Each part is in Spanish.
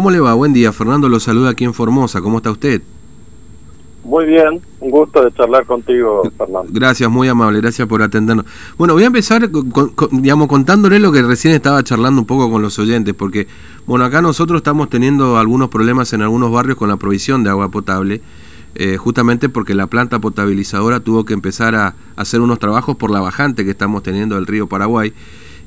¿Cómo le va? Buen día. Fernando lo saluda aquí en Formosa. ¿Cómo está usted? Muy bien, un gusto de charlar contigo, Fernando. Gracias, muy amable, gracias por atendernos. Bueno, voy a empezar, con, digamos, contándole lo que recién estaba charlando un poco con los oyentes, porque, bueno, acá nosotros estamos teniendo algunos problemas en algunos barrios con la provisión de agua potable, eh, justamente porque la planta potabilizadora tuvo que empezar a hacer unos trabajos por la bajante que estamos teniendo del río Paraguay.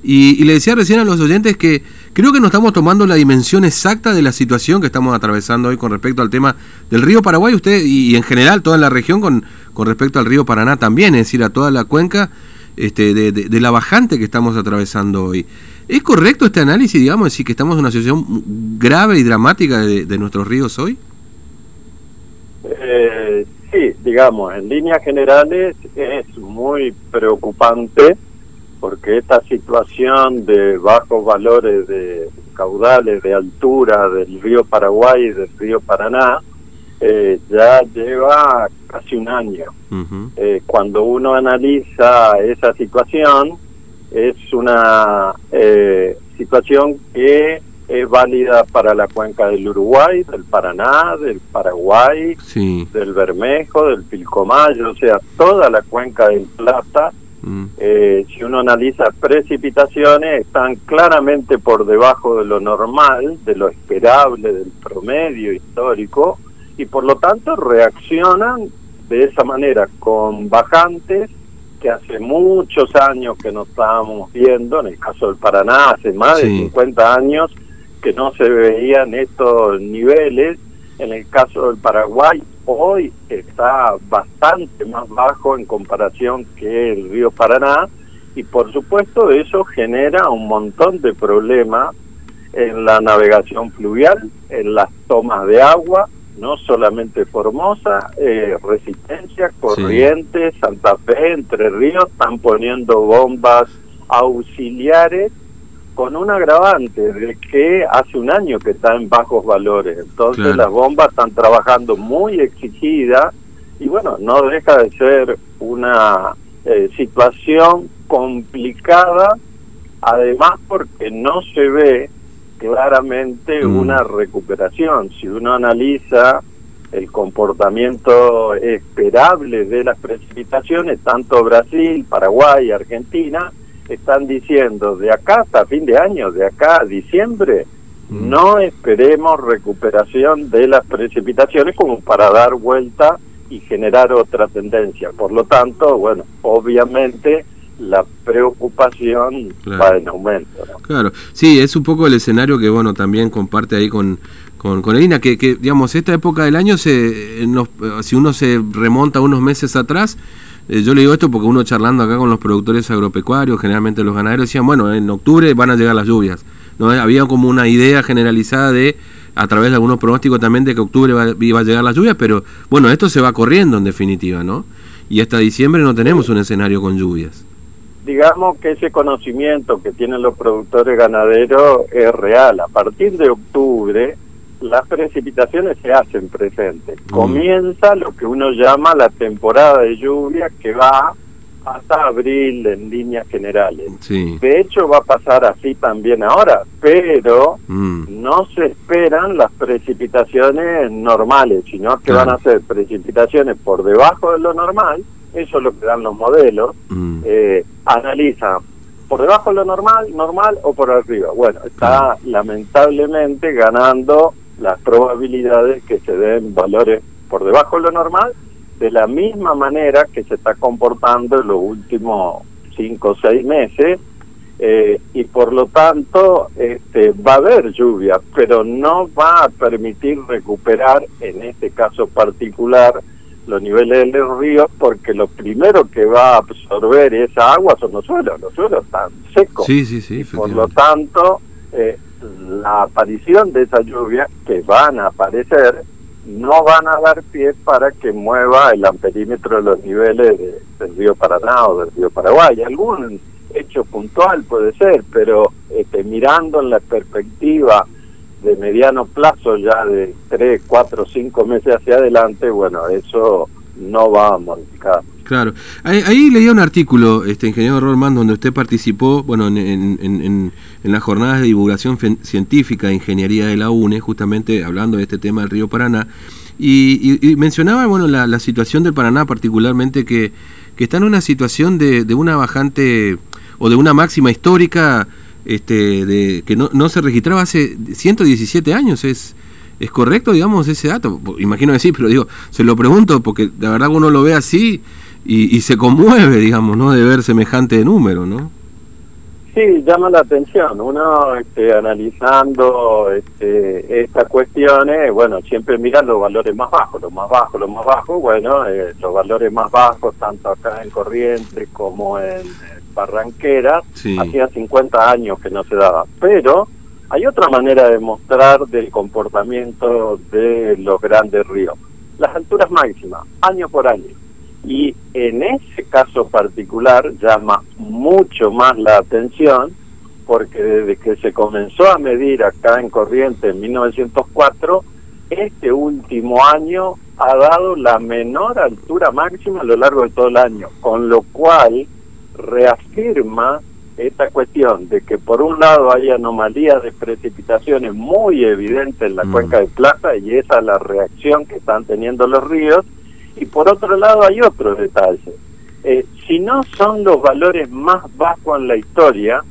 Y, le decía recién a los oyentes que creo que no estamos tomando la dimensión exacta de la situación que estamos atravesando hoy con respecto al tema del río Paraguay, usted y, en general toda la región con, con respecto al río Paraná también, es decir, a toda la cuenca este, de, la bajante que estamos atravesando hoy. ¿Es correcto este análisis, digamos, decir que estamos en una situación grave y dramática de, nuestros ríos hoy? Eh, sí, digamos, en líneas generales es muy preocupante porque esta situación de bajos valores de caudales, de altura del río Paraguay y del río Paraná, eh, ya lleva casi un año. Eh, cuando uno analiza esa situación, es una eh, situación que es válida para la cuenca del Uruguay, del Paraná, del Paraguay, del Bermejo, del Pilcomayo, o sea, toda la cuenca del Plata Mm. Eh, si uno analiza precipitaciones, están claramente por debajo de lo normal, de lo esperable, del promedio histórico, y por lo tanto reaccionan de esa manera, con bajantes que hace muchos años que no estábamos viendo, en el caso del Paraná, hace más de 50 años que no se veían estos niveles, en el caso del Paraguay hoy está bastante más bajo en comparación que el río Paraná y por supuesto eso genera un montón de problemas en la navegación fluvial, en las tomas de agua, no solamente Formosa, eh, Resistencia, Corrientes, Santa Fe, Entre Ríos, están poniendo bombas auxiliares con un agravante de que hace un año que está en bajos valores. Entonces las bombas están trabajando muy exigidas y bueno, no deja de ser una eh, situación complicada, además porque no se ve claramente mm. una recuperación. Si uno analiza el comportamiento esperable de las precipitaciones, tanto Brasil, Paraguay, Argentina, están diciendo de acá hasta fin de año, de acá a diciembre, mm. no esperemos recuperación de las precipitaciones como para dar vuelta y generar otra tendencia. Por lo tanto, bueno, obviamente la preocupación va en aumento. Claro, sí, es un poco el escenario que, bueno, también comparte ahí con, con, con Elina, que, que, digamos, esta época del año, se, si uno se remonta unos meses atrás, eh, yo le digo esto porque uno charlando acá con los productores agropecuarios, generalmente los ganaderos, decían, bueno, en octubre van a llegar las lluvias. ¿no? Había como una idea generalizada de, a través de algunos pronósticos también, de que octubre iba a llegar las lluvias, pero bueno, esto se va corriendo en definitiva, ¿no? Y hasta diciembre no tenemos un escenario con lluvias. Digamos que ese conocimiento que tienen los productores ganaderos es real. A partir de octubre, las precipitaciones se hacen presentes. Mm. Comienza lo que uno llama la temporada de lluvia que va hasta abril en líneas generales. De hecho va a pasar así también ahora, pero mm. no se esperan las precipitaciones normales, sino que van a ser precipitaciones por debajo de lo normal, eso es lo que dan los modelos, mm. eh, analizan por debajo de lo normal, normal o por arriba. Bueno, está lamentablemente ganando las probabilidades que se den valores por debajo de lo normal, de la misma manera que se está comportando en los últimos cinco o seis meses, eh, y por lo tanto este, va a haber lluvia, pero no va a permitir recuperar, en este caso particular, los niveles de los ríos, porque lo primero que va a absorber esa agua son los suelos, los suelos están secos. Sí, sí, sí. Por lo tanto, eh, la aparición de esa lluvia que van a aparecer no van a dar pie para que mueva el amperímetro de los niveles del río Paraná o del río Paraguay. Algún hecho puntual puede ser, pero este, mirando en la perspectiva de mediano plazo, ya de 3, 4, 5 meses hacia adelante, bueno, eso no va a modificar. Claro. Ahí, leía un artículo, este ingeniero Rolman, donde usted participó, bueno, en, en, en, las jornadas de divulgación científica de ingeniería de la UNE, justamente hablando de este tema del río Paraná, y, mencionaba, bueno, la, situación del Paraná particularmente, que, que está en una situación de, de, una bajante o de una máxima histórica este, de, que no, no se registraba hace 117 años, es ¿Es correcto, digamos, ese dato? Imagino que sí, pero digo, se lo pregunto porque la verdad uno lo ve así y, se conmueve, digamos, ¿no? De ver semejante número, ¿no? Sí, llama la atención. Uno este, analizando este, estas cuestiones, bueno, siempre mira los valores más bajos, los más bajos, los más bajos, bueno, eh, los valores más bajos, tanto acá en Corrientes como en, Barranquera, hacía 50 años que no se daba. Pero hay otra manera de mostrar del comportamiento de los grandes ríos, las alturas máximas, año por año. Y en ese caso particular llama mucho más la atención porque desde que se comenzó a medir acá en Corriente en 1904, este último año ha dado la menor altura máxima a lo largo de todo el año, con lo cual reafirma esta cuestión de que por un lado hay anomalías de precipitaciones muy evidentes en la mm. cuenca de Plata y esa es la reacción que están teniendo los ríos y por otro lado hay otros detalles. Eh, si no son los valores más bajos en la historia,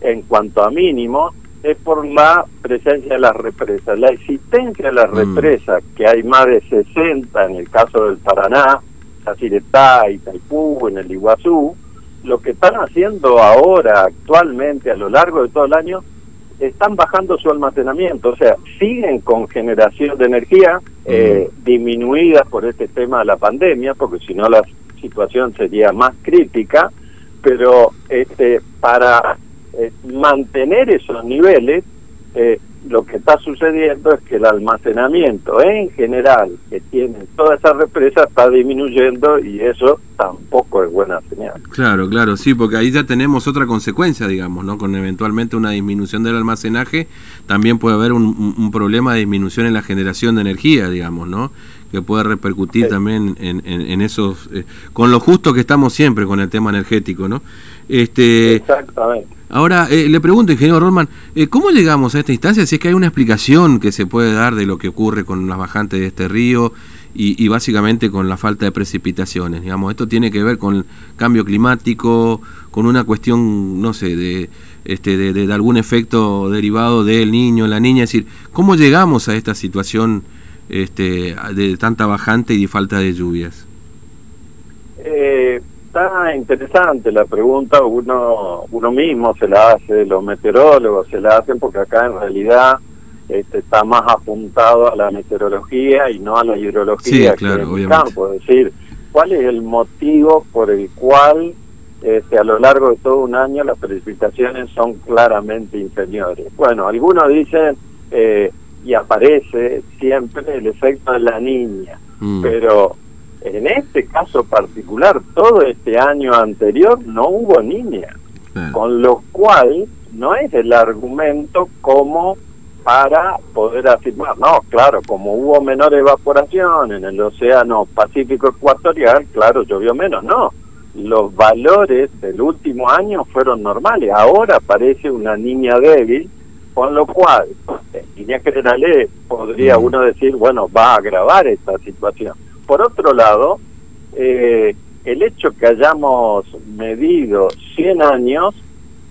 en cuanto a mínimo, es por la presencia de las represas. La existencia de las mm. represas, que hay más de 60 en el caso del Paraná, Yacyretá, Itaipú, en el Iguazú, lo que están haciendo ahora, actualmente, a lo largo de todo el año, están bajando su almacenamiento, o sea, siguen con generación de energía eh, disminuida por este tema de la pandemia, porque si no la situación sería más crítica, pero este para eh, mantener esos niveles, eh, lo que está sucediendo es que el almacenamiento en general que tienen toda esa represa está disminuyendo y eso tampoco es buena señal. Claro, claro, sí, porque ahí ya tenemos otra consecuencia, digamos, ¿no? Con eventualmente una disminución del almacenaje, también puede haber un, problema de disminución en la generación de energía, digamos, ¿no? Que puede repercutir también en, en, esos, eh, con lo justo que estamos siempre con el tema energético, ¿no? Este, Exactamente. Ahora, eh, le pregunto, ingeniero Rolman, eh, ¿cómo llegamos a esta instancia? Si es que hay una explicación que se puede dar de lo que ocurre con las bajantes de este río y, básicamente con la falta de precipitaciones. Digamos, esto tiene que ver con el cambio climático, con una cuestión, no sé, de, este, de, algún efecto derivado del niño, la niña. Es decir, ¿cómo llegamos a esta situación este, de tanta bajante y de falta de lluvias? Eh está interesante la pregunta, uno, uno mismo se la hace, los meteorólogos se la hacen porque acá en realidad este, está más apuntado a la meteorología y no a la hidrología que en el campo. Es decir, ¿cuál es el motivo por el cual este, a lo largo de todo un año las precipitaciones son claramente inferiores? Bueno, algunos dicen, eh, y aparece siempre el efecto de la niña, mm. pero en este caso particular, todo este año anterior no hubo niña, con lo cual no es el argumento como para poder afirmar, no, claro, como hubo menor evaporación en el océano Pacífico Ecuatorial, claro, llovió menos, no, los valores del último año fueron normales, ahora aparece una niña débil, con lo cual, en líneas generales, podría uno decir, bueno, va a agravar esta situación por otro lado, eh, el hecho que hayamos medido 100 años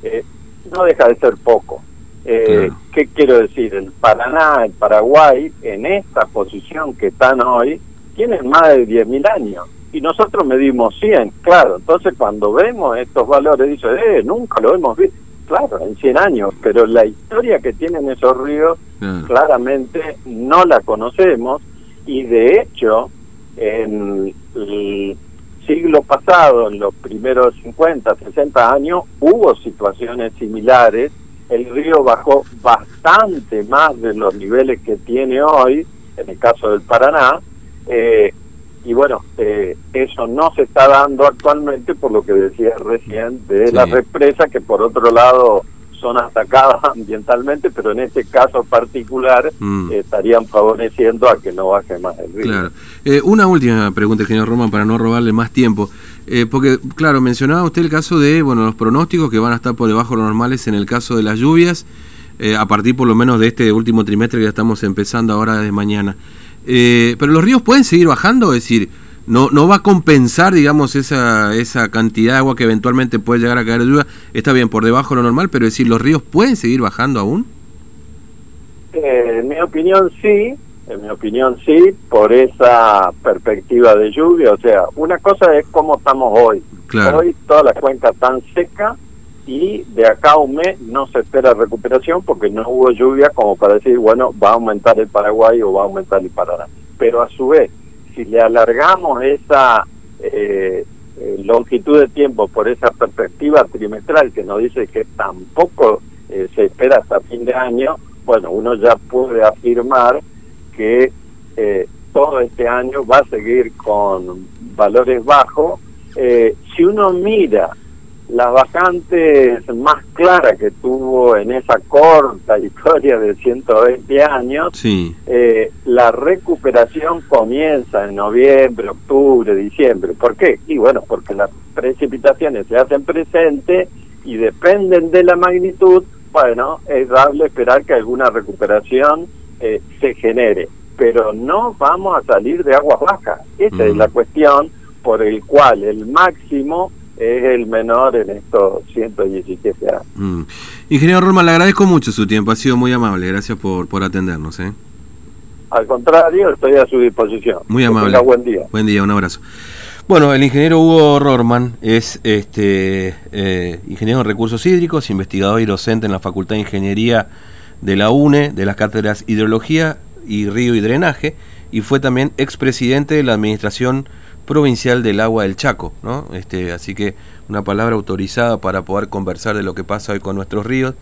eh, no deja de ser poco. Eh, ¿Qué quiero decir? El Paraná, el Paraguay, en esta posición que están hoy, tienen más de 10.000 años. Y nosotros medimos 100, claro. Entonces cuando vemos estos valores, dice, eh, nunca lo hemos visto. Claro, en 100 años, pero la historia que tienen esos ríos claramente no la conocemos y de hecho en el siglo pasado, en los primeros 50, 60 años, hubo situaciones similares. El río bajó bastante más de los niveles que tiene hoy, en el caso del Paraná, eh, y bueno, eh, eso no se está dando actualmente por lo que decía recién de la represa, que por otro lado son atacadas ambientalmente, pero en este caso particular Mm. estarían favoreciendo a que no baje más el río. Claro. Eh, una última pregunta, señor Roman, para no robarle más tiempo. Eh, porque, claro, mencionaba usted el caso de bueno los pronósticos que van a estar por debajo de los normales en el caso de las lluvias, eh, a partir por lo menos de este último trimestre que ya estamos empezando ahora de mañana. Eh, pero los ríos pueden seguir bajando, es decir, no, no va a compensar, digamos, esa, esa cantidad de agua que eventualmente puede llegar a caer de lluvia. Está bien, por debajo de lo normal, pero es decir, ¿los ríos pueden seguir bajando aún? Eh, en mi opinión sí, en mi opinión sí, por esa perspectiva de lluvia. O sea, una cosa es cómo estamos hoy. Claro. Hoy toda la cuenca tan seca y de acá a un mes no se espera recuperación porque no hubo lluvia como para decir, bueno, va a aumentar el Paraguay o va a aumentar el Paraná. Pero a su vez, si le alargamos esa eh, eh, longitud de tiempo por esa perspectiva trimestral que nos dice que tampoco eh, se espera hasta fin de año, bueno, uno ya puede afirmar que eh, todo este año va a seguir con valores bajos. Eh, si uno mira las vacantes más claras que tuvo en esa corta historia de 120 años, Sí. eh, la recuperación comienza en noviembre, octubre, diciembre. ¿Por qué? Y bueno, porque las precipitaciones se hacen presentes y dependen de la magnitud, bueno, es dable esperar que alguna recuperación eh, se genere. Pero no vamos a salir de aguas bajas. Esa es Mm. la cuestión por el cual el máximo es el menor en estos 117 años. Mm. Ingeniero Roman, le agradezco mucho su tiempo, ha sido muy amable, gracias por, por atendernos. ¿eh? Al contrario, estoy a su disposición. Muy amable. tenga buen día. Buen día, un abrazo. Bueno, el ingeniero Hugo Rorman es este eh, ingeniero en recursos hídricos, investigador y docente en la Facultad de Ingeniería de la UNE, de las cátedras Hidrología y Río y Drenaje, y fue también expresidente de la Administración Provincial del Agua del Chaco, ¿no? Este, así que una palabra autorizada para poder conversar de lo que pasa hoy con nuestros ríos